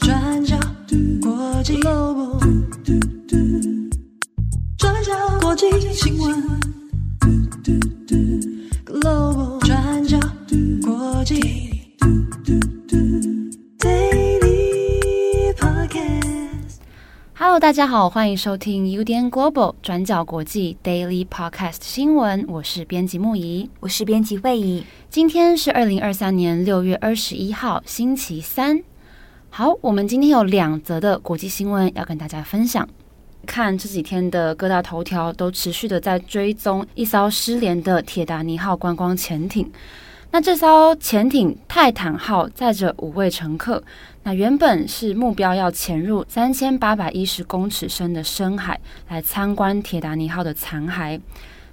转角国际 Global，转角国际新闻 Hello，大家好，欢迎收听 UDN Global 转角国际 Daily Podcast 新闻。我是编辑木仪，我是编辑慧仪。今天是二零二三年六月二十一号，星期三。好，我们今天有两则的国际新闻要跟大家分享。看这几天的各大头条都持续的在追踪一艘失联的铁达尼号观光潜艇。那这艘潜艇泰坦号载着五位乘客，那原本是目标要潜入三千八百一十公尺深的深海来参观铁达尼号的残骸，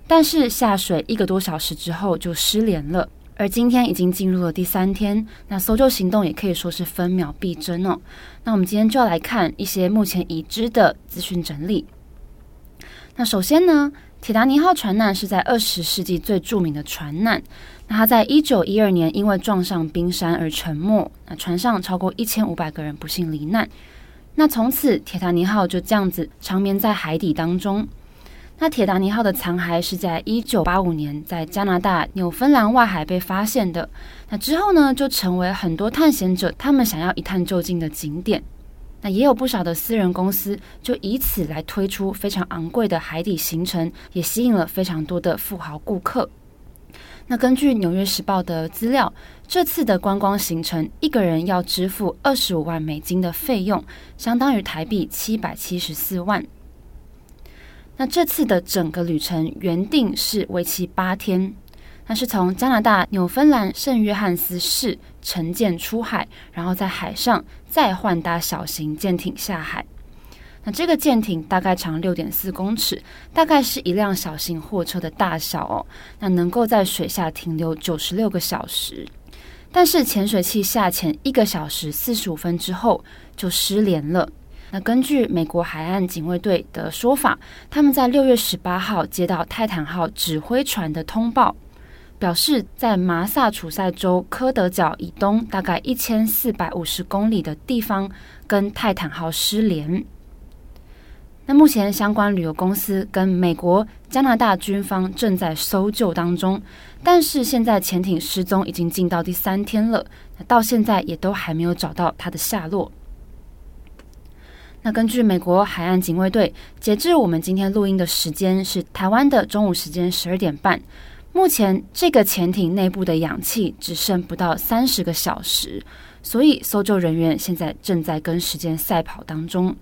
但是下水一个多小时之后就失联了。而今天已经进入了第三天，那搜救行动也可以说是分秒必争哦。那我们今天就要来看一些目前已知的资讯整理。那首先呢，铁达尼号船难是在二十世纪最著名的船难。那它在一九一二年因为撞上冰山而沉没，那船上超过一千五百个人不幸罹难。那从此铁达尼号就这样子长眠在海底当中。那铁达尼号的残骸是在一九八五年在加拿大纽芬兰外海被发现的。那之后呢，就成为很多探险者他们想要一探究竟的景点。那也有不少的私人公司就以此来推出非常昂贵的海底行程，也吸引了非常多的富豪顾客。那根据《纽约时报》的资料，这次的观光行程一个人要支付二十五万美金的费用，相当于台币七百七十四万。那这次的整个旅程原定是为期八天，那是从加拿大纽芬兰圣约翰斯市乘舰出海，然后在海上再换搭小型舰艇下海。那这个舰艇大概长六点四公尺，大概是一辆小型货车的大小哦。那能够在水下停留九十六个小时，但是潜水器下潜一个小时四十五分之后就失联了。那根据美国海岸警卫队的说法，他们在六月十八号接到泰坦号指挥船的通报，表示在麻萨诸塞州科德角以东大概一千四百五十公里的地方，跟泰坦号失联。那目前相关旅游公司跟美国、加拿大军方正在搜救当中，但是现在潜艇失踪已经进到第三天了，到现在也都还没有找到它的下落。那根据美国海岸警卫队，截至我们今天录音的时间是台湾的中午时间十二点半。目前这个潜艇内部的氧气只剩不到三十个小时，所以搜救人员现在正在跟时间赛跑当中。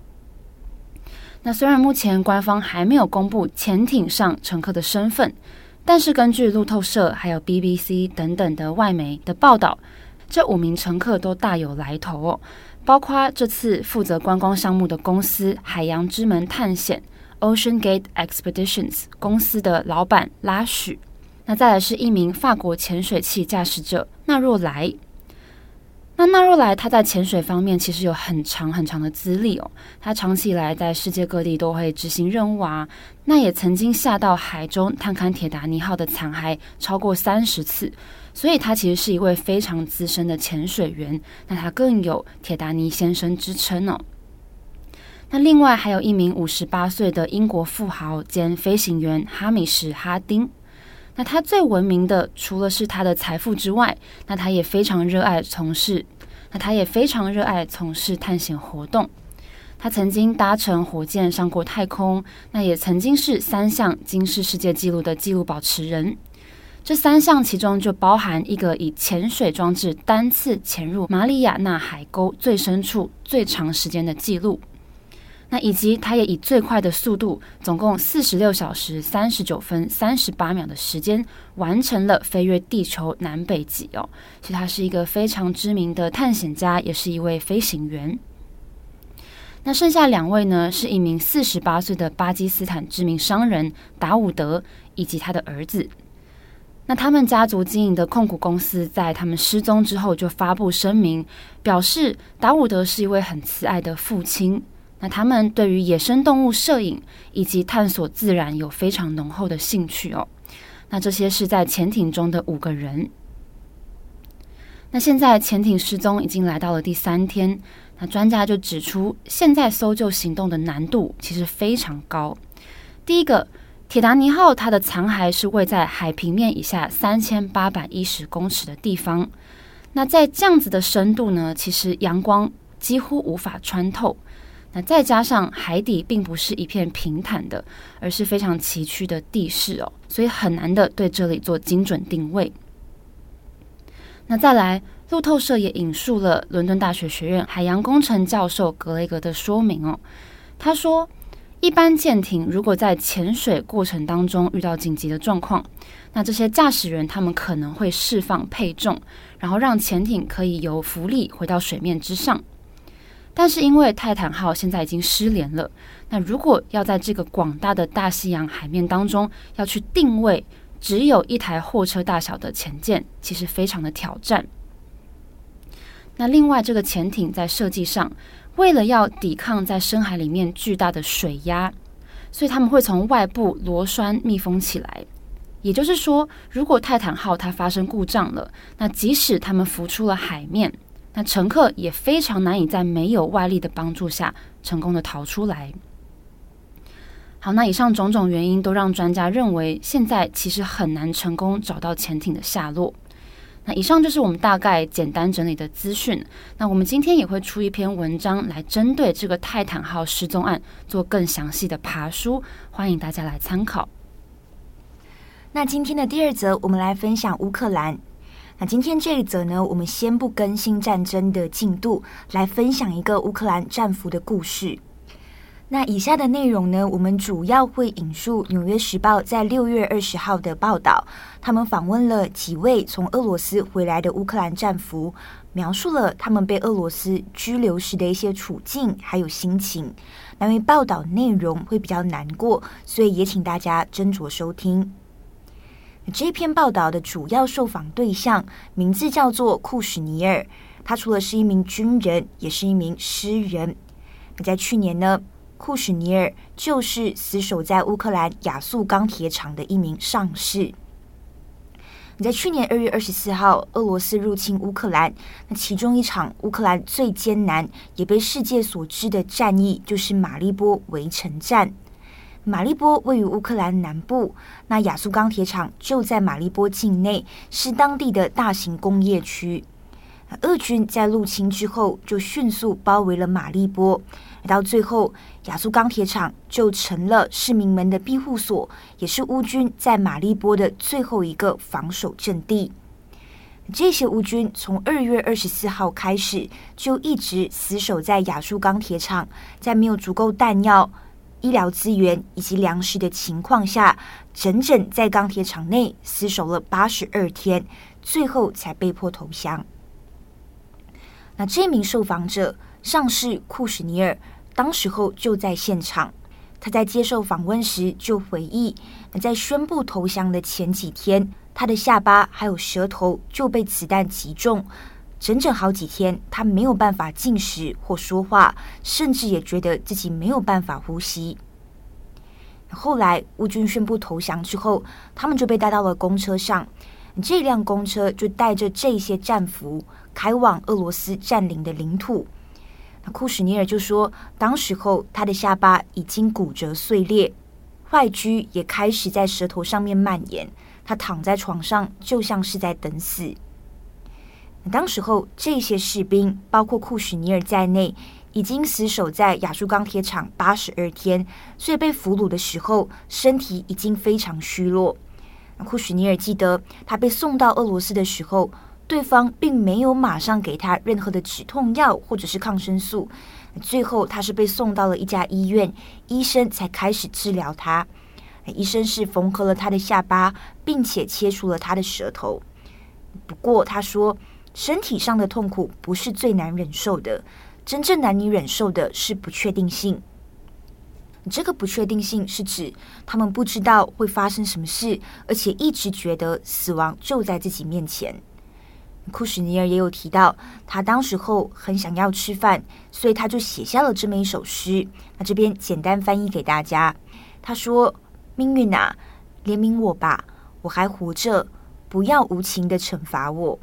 那虽然目前官方还没有公布潜艇上乘客的身份，但是根据路透社还有 BBC 等等的外媒的报道，这五名乘客都大有来头哦。包括这次负责观光项目的公司海洋之门探险 （Ocean Gate Expeditions） 公司的老板拉许，那再来是一名法国潜水器驾驶者纳若莱。那纳若莱他在潜水方面其实有很长很长的资历哦，他长期以来在世界各地都会执行任务啊，那也曾经下到海中探勘铁达尼号的残骸超过三十次。所以他其实是一位非常资深的潜水员，那他更有“铁达尼先生”之称哦。那另外还有一名五十八岁的英国富豪兼飞行员哈米什·哈丁，那他最闻名的除了是他的财富之外，那他也非常热爱从事，那他也非常热爱从事探险活动。他曾经搭乘火箭上过太空，那也曾经是三项金氏世界纪录的纪录保持人。这三项其中就包含一个以潜水装置单次潜入马里亚纳海沟最深处最长时间的记录，那以及他也以最快的速度，总共四十六小时三十九分三十八秒的时间完成了飞越地球南北极哦。所以他是一个非常知名的探险家，也是一位飞行员。那剩下两位呢，是一名四十八岁的巴基斯坦知名商人达伍德以及他的儿子。那他们家族经营的控股公司在他们失踪之后就发布声明，表示达伍德是一位很慈爱的父亲。那他们对于野生动物摄影以及探索自然有非常浓厚的兴趣哦。那这些是在潜艇中的五个人。那现在潜艇失踪已经来到了第三天，那专家就指出，现在搜救行动的难度其实非常高。第一个，铁达尼号它的残骸是位在海平面以下三千八百一十公尺的地方，那在这样子的深度呢，其实阳光几乎无法穿透。那再加上海底并不是一片平坦的，而是非常崎岖的地势哦，所以很难的对这里做精准定位。那再来，路透社也引述了伦敦大学学院海洋工程教授格雷格的说明哦。他说，一般舰艇如果在潜水过程当中遇到紧急的状况，那这些驾驶员他们可能会释放配重，然后让潜艇可以由浮力回到水面之上。但是因为泰坦号现在已经失联了，那如果要在这个广大的大西洋海面当中要去定位，只有一台货车大小的潜舰，其实非常的挑战。那另外，这个潜艇在设计上，为了要抵抗在深海里面巨大的水压，所以他们会从外部螺栓密封起来。也就是说，如果泰坦号它发生故障了，那即使他们浮出了海面，那乘客也非常难以在没有外力的帮助下成功的逃出来。好，那以上种种原因都让专家认为，现在其实很难成功找到潜艇的下落。那以上就是我们大概简单整理的资讯。那我们今天也会出一篇文章来针对这个泰坦号失踪案做更详细的爬梳，欢迎大家来参考。那今天的第二则，我们来分享乌克兰。那今天这一则呢，我们先不更新战争的进度，来分享一个乌克兰战俘的故事。那以下的内容呢，我们主要会引述《纽约时报》在六月二十号的报道，他们访问了几位从俄罗斯回来的乌克兰战俘，描述了他们被俄罗斯拘留时的一些处境还有心情。那因为报道内容会比较难过，所以也请大家斟酌收听。这篇报道的主要受访对象名字叫做库什尼尔，他除了是一名军人，也是一名诗人。在去年呢，库什尼尔就是死守在乌克兰亚速钢铁厂的一名上士。你在去年二月二十四号，俄罗斯入侵乌克兰，那其中一场乌克兰最艰难也被世界所知的战役，就是马利波围城战。马利波位于乌克兰南部，那亚速钢铁厂就在马利波境内，是当地的大型工业区。俄军在入侵之后，就迅速包围了马利波，到最后，亚速钢铁厂就成了市民们的庇护所，也是乌军在马利波的最后一个防守阵地。这些乌军从二月二十四号开始，就一直死守在亚速钢铁厂，在没有足够弹药、医疗资源以及粮食的情况下，整整在钢铁厂内死守了八十二天，最后才被迫投降。那这名受访者上士库什尼尔，当时候就在现场。他在接受访问时就回忆，在宣布投降的前几天，他的下巴还有舌头就被子弹击中，整整好几天，他没有办法进食或说话，甚至也觉得自己没有办法呼吸。后来乌军宣布投降之后，他们就被带到了公车上。这辆公车就带着这些战俘开往俄罗斯占领的领土。那库什尼尔就说，当时候他的下巴已经骨折碎裂，坏疽也开始在舌头上面蔓延。他躺在床上，就像是在等死。当时候这些士兵，包括库什尼尔在内，已经死守在亚速钢铁厂八十二天，所以被俘虏的时候，身体已经非常虚弱。库什尼尔记得，他被送到俄罗斯的时候，对方并没有马上给他任何的止痛药或者是抗生素。最后，他是被送到了一家医院，医生才开始治疗他。医生是缝合了他的下巴，并且切除了他的舌头。不过，他说身体上的痛苦不是最难忍受的，真正难以忍受的是不确定性。这个不确定性是指他们不知道会发生什么事，而且一直觉得死亡就在自己面前。库什尼尔也有提到，他当时候很想要吃饭，所以他就写下了这么一首诗。那这边简单翻译给大家。他说：“命运啊，怜悯我吧，我还活着，不要无情的惩罚我。”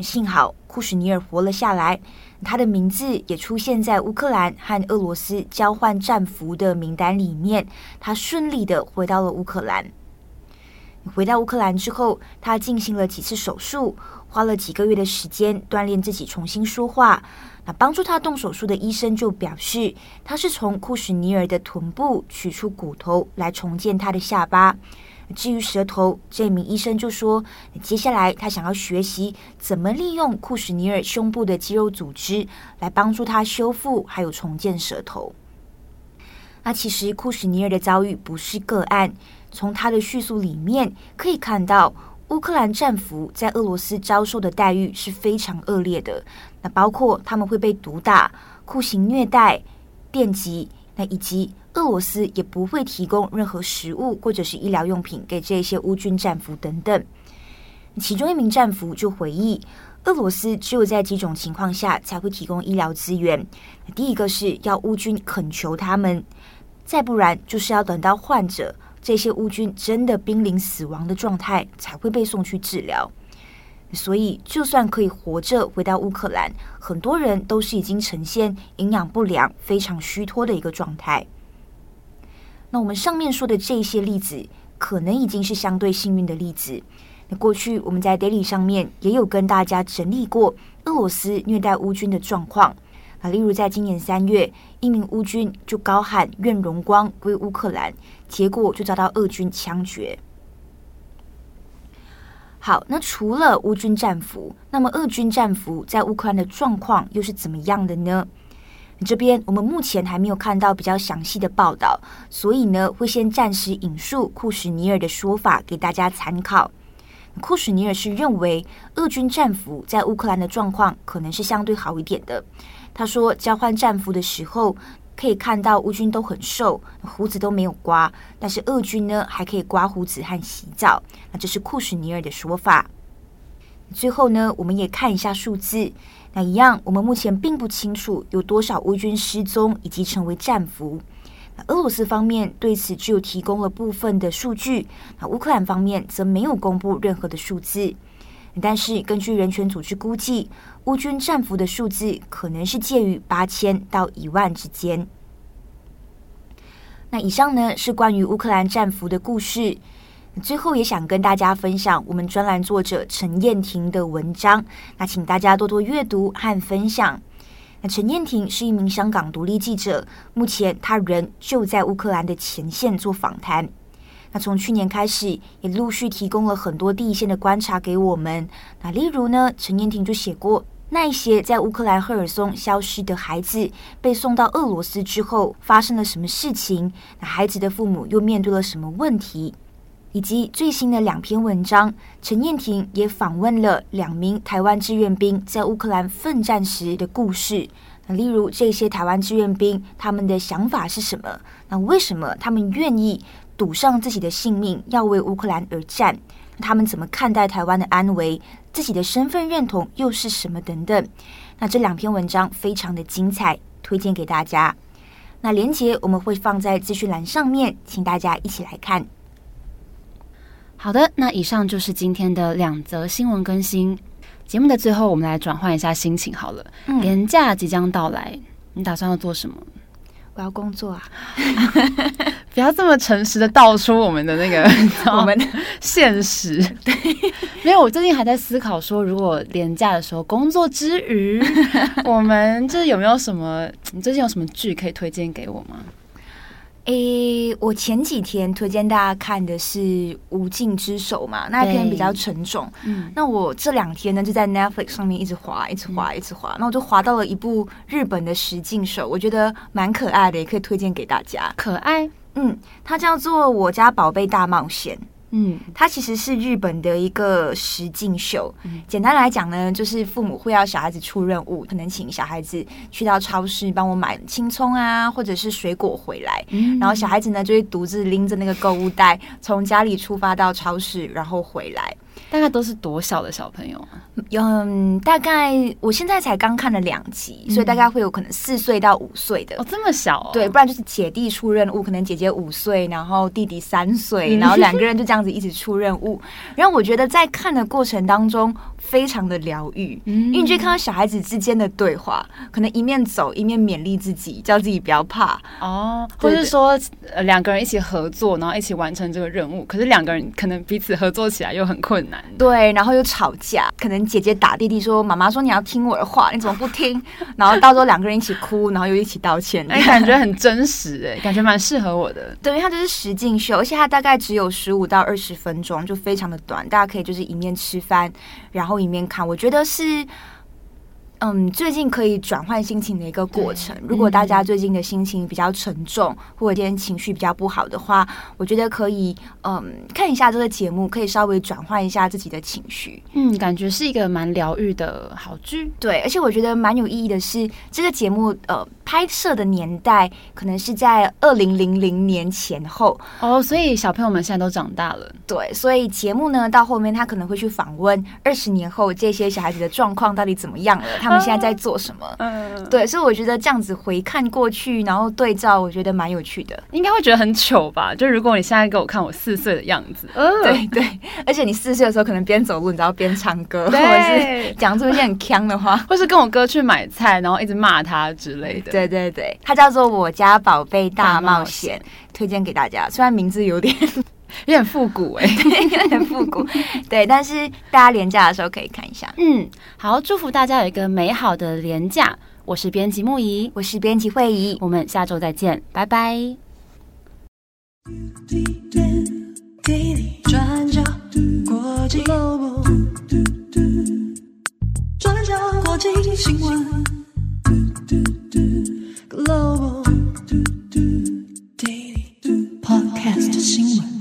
幸好库什尼尔活了下来，他的名字也出现在乌克兰和俄罗斯交换战俘的名单里面。他顺利的回到了乌克兰。回到乌克兰之后，他进行了几次手术，花了几个月的时间锻炼自己重新说话。那帮助他动手术的医生就表示，他是从库什尼尔的臀部取出骨头来重建他的下巴。至于舌头，这名医生就说，接下来他想要学习怎么利用库什尼尔胸部的肌肉组织来帮助他修复还有重建舌头。那其实库什尼尔的遭遇不是个案。从他的叙述里面可以看到，乌克兰战俘在俄罗斯遭受的待遇是非常恶劣的。那包括他们会被毒打、酷刑虐待、电击，那以及俄罗斯也不会提供任何食物或者是医疗用品给这些乌军战俘等等。其中一名战俘就回忆，俄罗斯只有在几种情况下才会提供医疗资源。第一个是要乌军恳求他们，再不然就是要等到患者。这些乌军真的濒临死亡的状态才会被送去治疗，所以就算可以活着回到乌克兰，很多人都是已经呈现营养不良、非常虚脱的一个状态。那我们上面说的这些例子，可能已经是相对幸运的例子。那过去我们在 Daily 上面也有跟大家整理过俄罗斯虐待乌军的状况。啊，例如在今年三月，一名乌军就高喊“愿荣光归乌克兰”，结果就遭到俄军枪决。好，那除了乌军战俘，那么俄军战俘在乌克兰的状况又是怎么样的呢？这边我们目前还没有看到比较详细的报道，所以呢，会先暂时引述库什尼尔的说法给大家参考。库什尼尔是认为俄军战俘在乌克兰的状况可能是相对好一点的。他说，交换战俘的时候，可以看到乌军都很瘦，胡子都没有刮，但是俄军呢还可以刮胡子和洗澡。那这是库什尼尔的说法。最后呢，我们也看一下数字。那一样，我们目前并不清楚有多少乌军失踪以及成为战俘。那俄罗斯方面对此只有提供了部分的数据，那乌克兰方面则没有公布任何的数字。但是根据人权组织估计，乌军战俘的数字可能是介于八千到一万之间。那以上呢是关于乌克兰战俘的故事。最后也想跟大家分享我们专栏作者陈燕婷的文章，那请大家多多阅读和分享。那陈燕婷是一名香港独立记者，目前她人就在乌克兰的前线做访谈。那从去年开始，也陆续提供了很多第一线的观察给我们。那例如呢，陈燕婷就写过。那一些在乌克兰赫尔松消失的孩子被送到俄罗斯之后，发生了什么事情？那孩子的父母又面对了什么问题？以及最新的两篇文章，陈彦婷也访问了两名台湾志愿兵在乌克兰奋战时的故事。那例如这些台湾志愿兵他们的想法是什么？那为什么他们愿意赌上自己的性命要为乌克兰而战？他们怎么看待台湾的安危？自己的身份认同又是什么？等等，那这两篇文章非常的精彩，推荐给大家。那连结我们会放在资讯栏上面，请大家一起来看。好的，那以上就是今天的两则新闻更新。节目的最后，我们来转换一下心情好了。嗯，连假即将到来，你打算要做什么？我要工作啊！不要这么诚实的道出我们的那个 我们的现实。对，没有，我最近还在思考说，如果年假的时候工作之余，我们就是有没有什么？你最近有什么剧可以推荐给我吗？诶，我前几天推荐大家看的是《无尽之手》嘛，那一篇比较沉重。嗯，那我这两天呢就在 Netflix 上面一直滑，一直滑，一直滑。那我就滑到了一部日本的实境手，我觉得蛮可爱的，也可以推荐给大家。可爱，嗯，它叫做《我家宝贝大冒险》。嗯，它其实是日本的一个实境秀。嗯，简单来讲呢，就是父母会要小孩子出任务，可能请小孩子去到超市帮我买青葱啊，或者是水果回来。嗯，然后小孩子呢就会独自拎着那个购物袋，从家里出发到超市，然后回来。大概都是多小的小朋友？嗯，大概我现在才刚看了两集，嗯、所以大概会有可能四岁到五岁的。哦，这么小、哦？对，不然就是姐弟出任务，可能姐姐五岁，然后弟弟三岁，然后两个人就这样子一起出任务。然后我觉得在看的过程当中非常的疗愈，嗯、因为你就看到小孩子之间的对话，可能一面走一面勉励自己，叫自己不要怕哦，或是说呃两个人一起合作，然后一起完成这个任务。可是两个人可能彼此合作起来又很困难，对，然后又吵架，可能姐姐打弟弟说：“妈妈说你要听我的话，你怎么不听？” 然后到时候两个人一起哭，然后又一起道歉，哎，感觉很真实，哎，感觉蛮适合我的。对，因为它就是实境秀，而且它大概只有十五到二十分钟，就非常的短，大家可以就是一面吃饭，然后后一面看。我觉得是。嗯，最近可以转换心情的一个过程。如果大家最近的心情比较沉重，或者今天情绪比较不好的话，我觉得可以嗯看一下这个节目，可以稍微转换一下自己的情绪。嗯，感觉是一个蛮疗愈的好剧。对，而且我觉得蛮有意义的是，这个节目呃拍摄的年代可能是在二零零零年前后哦，所以小朋友们现在都长大了。对，所以节目呢到后面他可能会去访问二十年后这些小孩子的状况到底怎么样了。他们现在在做什么？嗯，对，所以我觉得这样子回看过去，然后对照，我觉得蛮有趣的。应该会觉得很糗吧？就如果你现在给我看我四岁的样子，嗯，对对，而且你四岁的时候可能边走路，你知道边唱歌，或者是讲出一些很腔的话，或是跟我哥去买菜，然后一直骂他之类的。对对对，它叫做《我家宝贝大》，冒险推荐给大家。虽然名字有点。有点复古哎、有点复古。对，但是大家廉价的时候可以看一下。嗯，好，祝福大家有一个美好的廉价。我是编辑木仪，我是编辑慧仪，我们下周再见，拜拜。转角国际新闻，Global Daily Podcast 新闻。